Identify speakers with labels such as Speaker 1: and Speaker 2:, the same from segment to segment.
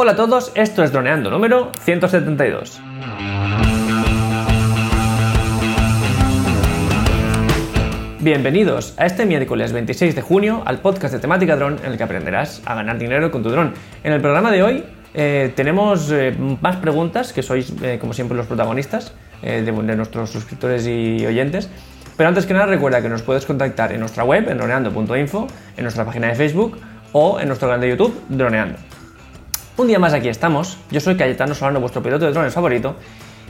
Speaker 1: Hola a todos, esto es Droneando número 172. Bienvenidos a este miércoles 26 de junio al podcast de temática dron en el que aprenderás a ganar dinero con tu dron. En el programa de hoy eh, tenemos eh, más preguntas, que sois eh, como siempre los protagonistas de, de nuestros suscriptores y oyentes. Pero antes que nada recuerda que nos puedes contactar en nuestra web, en droneando.info, en nuestra página de Facebook o en nuestro canal de YouTube, Droneando. Un día más aquí estamos, yo soy Cayetano Solano, vuestro piloto de drones favorito,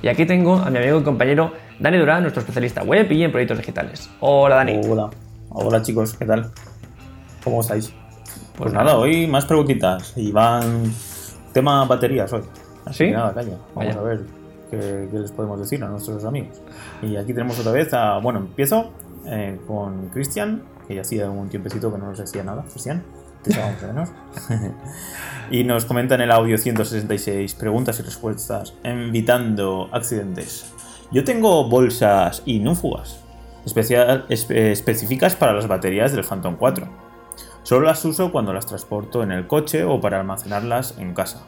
Speaker 1: y aquí tengo a mi amigo y compañero Dani Durán, nuestro especialista web y en proyectos digitales. Hola Dani.
Speaker 2: Hola, hola chicos, ¿qué tal? ¿Cómo estáis? Pues, nada, hoy más preguntitas y van tema baterías hoy.
Speaker 1: ¿Así?
Speaker 2: ¿Ah, nada, calla. Vamos
Speaker 1: Vaya.
Speaker 2: a ver qué, qué les podemos decir a nuestros amigos. Y aquí tenemos otra vez a. Bueno, empiezo eh, con Cristian, que ya hacía un tiempecito que no nos decía nada. Cristian, y nos comenta en el audio 166 preguntas y respuestas, evitando accidentes. Yo tengo bolsas inúfugas, especial, espe- específicas para las baterías del Phantom 4. Solo las uso cuando las transporto en el coche o para almacenarlas en casa.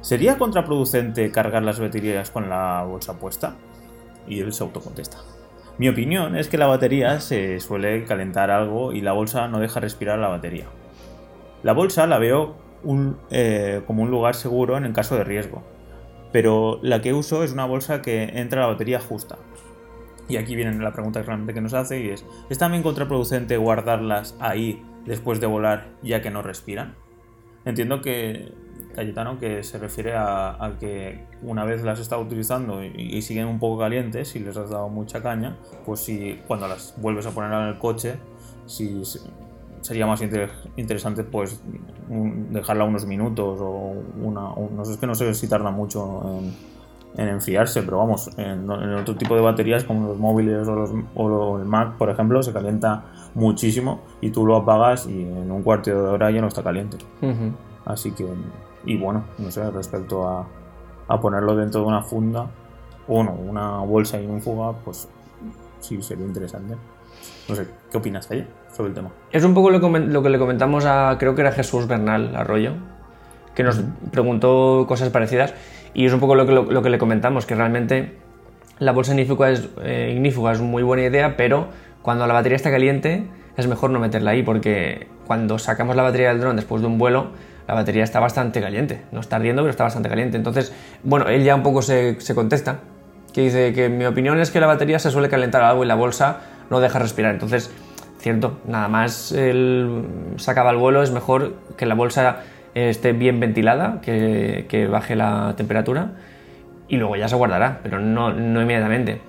Speaker 2: ¿Sería contraproducente cargar las baterías con la bolsa puesta? Y él se autocontesta. Mi opinión es que la batería se suele calentar algo y la bolsa no deja respirar la batería. La bolsa la veo eh, como un lugar seguro en el caso de riesgo, pero la que uso es una bolsa que entra la batería justa. Y aquí viene la pregunta realmente que nos hace y es, ¿es también contraproducente guardarlas ahí después de volar ya que no respiran? Entiendo que, Cayetano, que se refiere a, a que una vez las estado utilizando y, y siguen un poco calientes y les has dado mucha caña, pues si cuando las vuelves a poner en el coche, si se- sería más inter- interesante pues un- dejarla unos minutos o una... no sé, es que no sé si tarda mucho en, en enfriarse, pero vamos, en, en otro tipo de baterías como los móviles o, los, o el Mac, por ejemplo, se calienta muchísimo y tú lo apagas y en un cuarto de hora ya no está caliente.
Speaker 1: Ujú.
Speaker 2: Así que, y bueno, no sé, respecto a, a ponerlo dentro de una funda o no, una bolsa y un fuga, pues sí sería interesante. No sé, ¿qué opinas ahí sobre el tema?
Speaker 1: Es un poco lo, lo que le comentamos a, creo que era Jesús Bernal Arroyo, que nos preguntó cosas parecidas, y es un poco lo que, lo, lo que le comentamos, que realmente la bolsa ignífuga es, eh, ignífuga es muy buena idea, pero cuando la batería está caliente es mejor no meterla ahí, porque cuando sacamos la batería del dron después de un vuelo, la batería está bastante caliente, no está ardiendo, pero está bastante caliente. Entonces, bueno, él ya un poco se, contesta, que dice que mi opinión es que la batería se suele calentar algo y la bolsa no deja respirar. Entonces, cierto, nada más él se acaba el vuelo, es mejor que la bolsa eh, esté bien ventilada, que, baje la temperatura y luego ya se guardará, pero no, inmediatamente.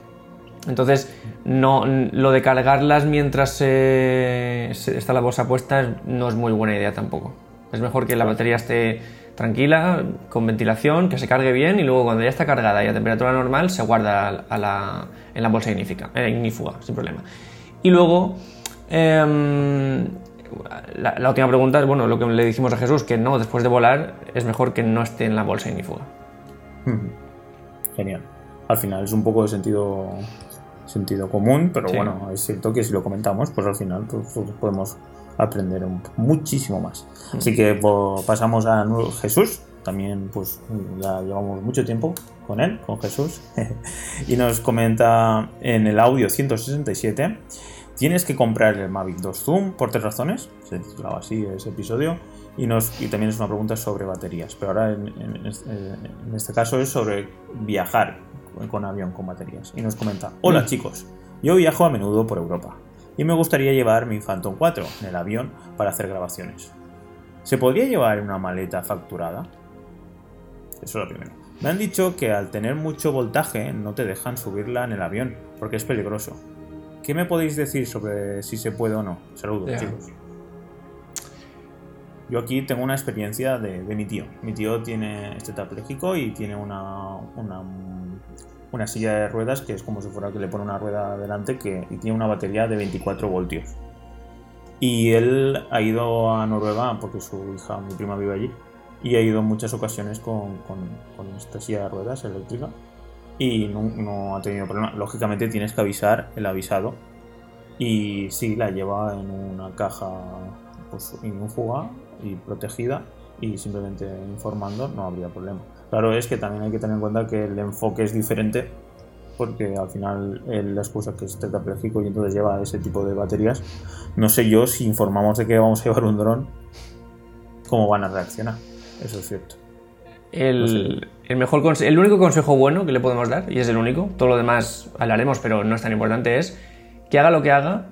Speaker 1: Entonces, no, lo de cargarlas mientras está la bolsa puesta es- no es muy buena idea tampoco. Es mejor que la batería esté tranquila, con ventilación, que se cargue bien y luego cuando ya está cargada y a temperatura normal se guarda a la- en la bolsa ignífica, eh, ignífuga, sin problema. Y luego, em, la, la última pregunta es, bueno, lo que le dijimos a Jesús, que no, después de volar es mejor que no esté en la bolsa ignífuga.
Speaker 2: Genial. Al final es un poco de sentido sentido común, pero
Speaker 1: Sí.
Speaker 2: bueno, es cierto que si lo comentamos, pues al final pues, pues, podemos aprender un- muchísimo más. Así que pues, pasamos a Jesús, también pues ya llevamos mucho tiempo con él, con Jesús, y nos comenta en el audio 167, tienes que comprar el Mavic 2 Zoom por tres razones, se titulaba así ese episodio, y, nos, y también es una pregunta sobre baterías, pero ahora en, en este- en este caso es sobre viajar con- con avión con baterías. Y nos comenta, hola
Speaker 1: Mm.
Speaker 2: chicos, yo viajo a menudo por Europa y me gustaría llevar mi Phantom 4 en el avión para hacer grabaciones. ¿Se podría llevar una maleta facturada? Eso es lo primero. Me han dicho que al tener mucho voltaje no te dejan subirla en el avión porque es peligroso. ¿Qué me podéis decir sobre si se puede o no? Saludos, chicos. Yo aquí tengo una experiencia de, de mi tío. Mi tío tiene este tetrapléjico y tiene una, una, una silla de ruedas que es como si fuera que le pone una rueda delante que, y tiene una batería de 24 voltios. Y él ha ido a Noruega porque su hija, mi prima, vive allí. Y ha ido en muchas ocasiones con, con, esta silla de ruedas eléctrica. Y no, no ha tenido problema. Lógicamente tienes que avisar el avisado. Y sí, la lleva en una caja pues, inúfuga y protegida y simplemente informando no habría problema. Claro es que también hay que tener en cuenta que el enfoque es diferente porque al final el excusa que es tetrapléjico y entonces lleva ese tipo de baterías. No sé yo si informamos de que vamos a llevar un dron, cómo van a reaccionar. Eso es cierto.
Speaker 1: El, el, mejor el único consejo bueno que le podemos dar, y es el único, todo lo demás hablaremos, pero no es tan importante, es que haga lo que haga,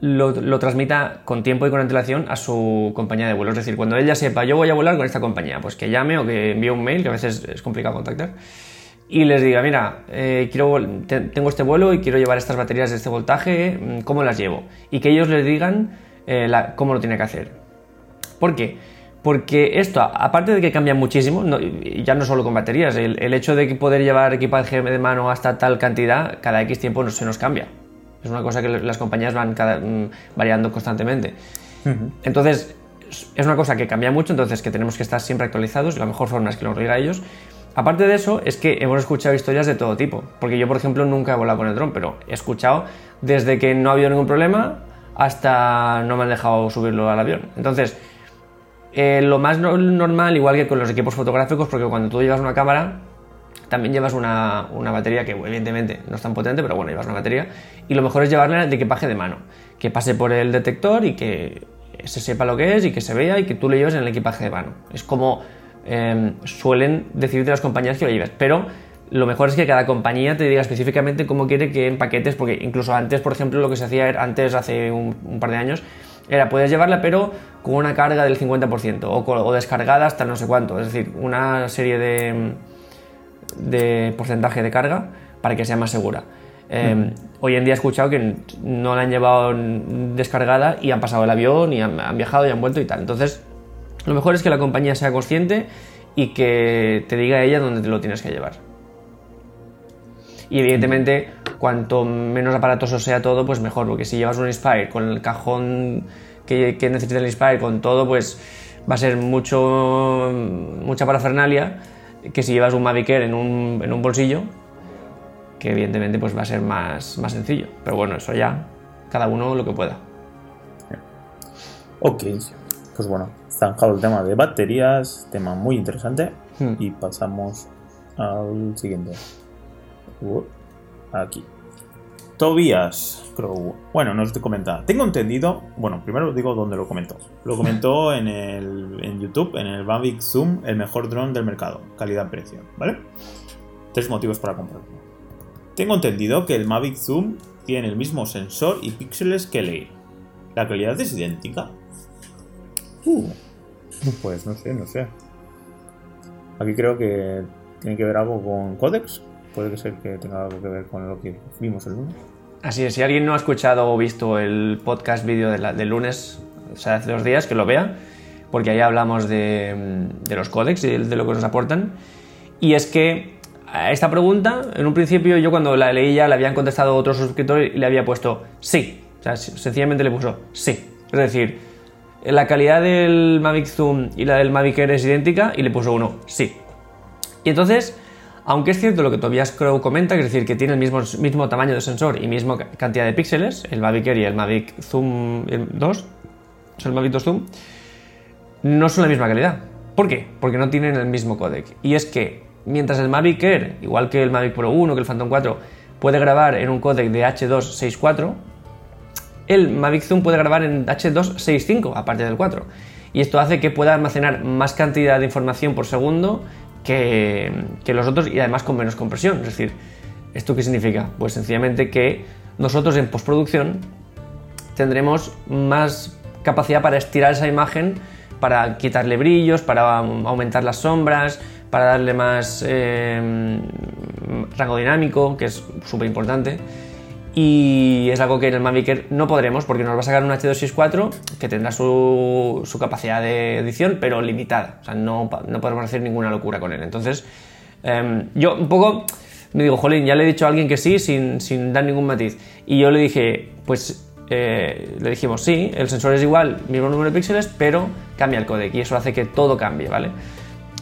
Speaker 1: lo, transmita con tiempo y con antelación a su compañía de vuelo. Es decir, cuando ella sepa, yo voy a volar con esta compañía, pues que llame o que envíe un mail, que a veces es complicado contactar y les diga, mira, eh, quiero, tengo este vuelo y quiero llevar estas baterías de este voltaje, mm, ¿cómo las llevo? Y que ellos les digan eh, cómo lo tiene que hacer. ¿Por qué? Porque esto, aparte de que cambia muchísimo, ya no solo con baterías, el, hecho de poder llevar equipaje de mano hasta tal cantidad, cada X tiempo no, se nos cambia. Es una cosa que las compañías van mm, variando constantemente. Entonces, es una cosa que cambia mucho, entonces que tenemos que estar siempre actualizados y la mejor forma es que lo diga ellos Aparte de eso, es que hemos escuchado historias de todo tipo. Porque yo, por ejemplo, nunca he volado con el dron, pero he escuchado desde que no ha habido ningún problema hasta no me han dejado subirlo al avión. Entonces, eh, lo más normal, igual que con los equipos fotográficos, porque cuando tú llevas una cámara, también llevas una, batería que evidentemente no es tan potente, pero bueno, llevas una batería. Y lo mejor es llevarla de equipaje de mano, que pase por el detector y que se sepa lo que es y que se vea y que tú le lleves en el equipaje de mano. Es como Em, suelen decidirte las compañías que lo lleves. Pero lo mejor es que cada compañía te diga específicamente cómo quiere que empaquetes, porque incluso antes, por ejemplo, lo que se hacía antes, hace un, par de años, era puedes llevarla pero con una carga del 50% o, o, descargada hasta no sé cuánto, es decir, una serie de, de porcentaje de carga para que sea más segura. Mm. Hoy en día he escuchado que no la han llevado descargada y han pasado el avión y han, han viajado y han vuelto y tal. Entonces, lo mejor es que la compañía sea consciente y que te diga ella dónde te lo tienes que llevar. Y evidentemente, cuanto menos aparatoso sea todo, pues mejor, porque si llevas un Inspire con el cajón que, necesita el Inspire, con todo, pues va a ser mucho, mucha parafernalia que si llevas un Mavic Air en un, en un bolsillo, que evidentemente pues va a ser más, más sencillo. Pero bueno, eso ya, cada uno lo que pueda.
Speaker 2: Ok, pues bueno, zanjado el tema de baterías, tema muy interesante. Hmm. Y pasamos al siguiente. Uh, aquí. Tobías Crow. Bueno, nos comenta. Tengo entendido. Bueno, primero digo dónde lo comentó. Lo comentó en, el, en YouTube, en el Mavic Zoom, el mejor dron del mercado. Calidad-precio. ¿Vale? Tres motivos para comprarlo. Tengo entendido que el Mavic Zoom tiene el mismo sensor y píxeles que el Air. ¿La calidad es idéntica? Uh. Pues no sé, no sé. Aquí creo que tiene que ver algo con Codex. Puede ser que tenga algo que ver con lo que vimos el lunes.
Speaker 1: Así es, si alguien no ha escuchado o visto el podcast vídeo del lunes, o sea, hace dos días, que lo vea, porque ahí hablamos de, los códex y de, lo que nos aportan. Y es que esta pregunta, en un principio yo cuando la leí ya le habían contestado otro suscriptor y le había puesto sí. O sea, sencillamente le puso sí. Es decir, la calidad del Mavic Zoom y la del Mavic Air es idéntica y le puso uno, sí. Y entonces, aunque es cierto lo que Tobias Crow comenta, es decir, que tiene el mismo, tamaño de sensor y misma cantidad de píxeles, el Mavic Air y el Mavic Zoom 2, el Mavic 2 Zoom, no son la misma calidad. ¿Por qué? Porque no tienen el mismo codec. Y es que mientras el Mavic Air, igual que el Mavic Pro 1, que el Phantom 4, puede grabar en un codec de H264, el Mavic Zoom puede grabar en H265 aparte del 4 y esto hace que pueda almacenar más cantidad de información por segundo que, los otros y además con menos compresión. Es decir, ¿esto qué significa? Pues sencillamente que nosotros en postproducción tendremos más capacidad para estirar esa imagen, para quitarle brillos, para aumentar las sombras, para darle más eh, rango dinámico, que es súper importante y es algo que en el Mavic no podremos porque nos va a sacar un H264 que tendrá su, su capacidad de edición pero limitada, o sea, no, no podremos hacer ninguna locura con él. Entonces, em, yo un poco me digo, jolín, ya le he dicho a alguien que sí sin, sin dar ningún matiz. Y yo le dije, pues eh, le dijimos, sí, el sensor es igual, mismo número de píxeles, pero cambia el codec y eso hace que todo cambie, ¿vale?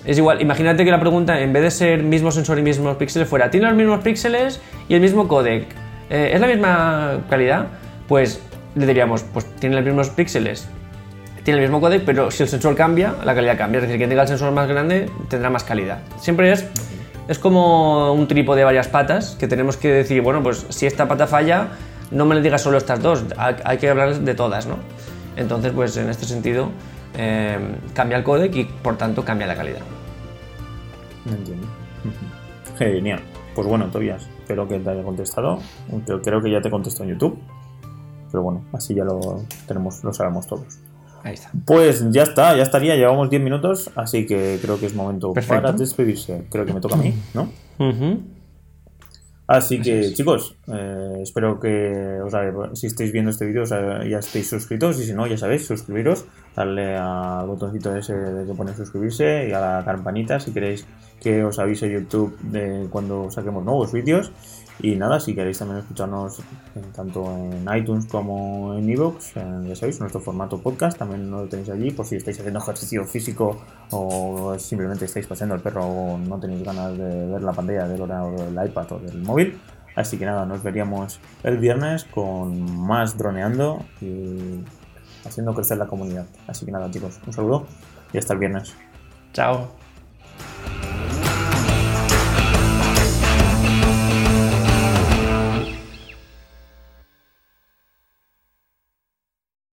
Speaker 1: Es igual, imagínate que la pregunta, en vez de ser mismo sensor y mismos píxeles, fuera, ¿tiene los mismos píxeles y el mismo codec? Eh, ¿es la misma calidad? Pues le diríamos, pues tiene los mismos píxeles tiene el mismo codec, pero si el sensor cambia, la calidad cambia. Es decir, quien tenga el sensor más grande tendrá más calidad. Siempre es, es como un trípode de varias patas que tenemos que decir, bueno, pues si esta pata falla, no me le digas solo estas dos, hay, que hablar de todas, ¿no? Entonces, pues en este sentido, eh, cambia el codec y por tanto cambia la calidad.
Speaker 2: Entiendo. Genial. Pues bueno, Tobias, espero que te haya contestado. Creo, creo que ya te contestó en YouTube. Pero bueno, así ya lo tenemos, lo sabemos todos.
Speaker 1: Ahí está.
Speaker 2: Pues ya está, ya estaría, llevamos 10 minutos, así que creo que es momento
Speaker 1: Perfecto.
Speaker 2: para despedirse. Creo que me toca a mí, ¿no? Así que chicos, eh, espero que os si estáis viendo este vídeo ya estéis suscritos y si no, ya sabéis, suscribiros, darle al botoncito ese de que pone suscribirse y a la campanita si queréis que os avise YouTube de cuando saquemos nuevos vídeos. Y nada, si queréis también escucharnos en- tanto en iTunes como en iVoox, eh, ya sabéis, nuestro formato podcast también lo tenéis allí por si estáis haciendo ejercicio físico o simplemente estáis paseando el perro o no tenéis ganas de ver la pantalla del ordenador del iPad o del móvil. Así que nada, nos veríamos el viernes con más droneando y haciendo crecer la comunidad. Así que nada chicos, un saludo y hasta el viernes.
Speaker 1: Chao.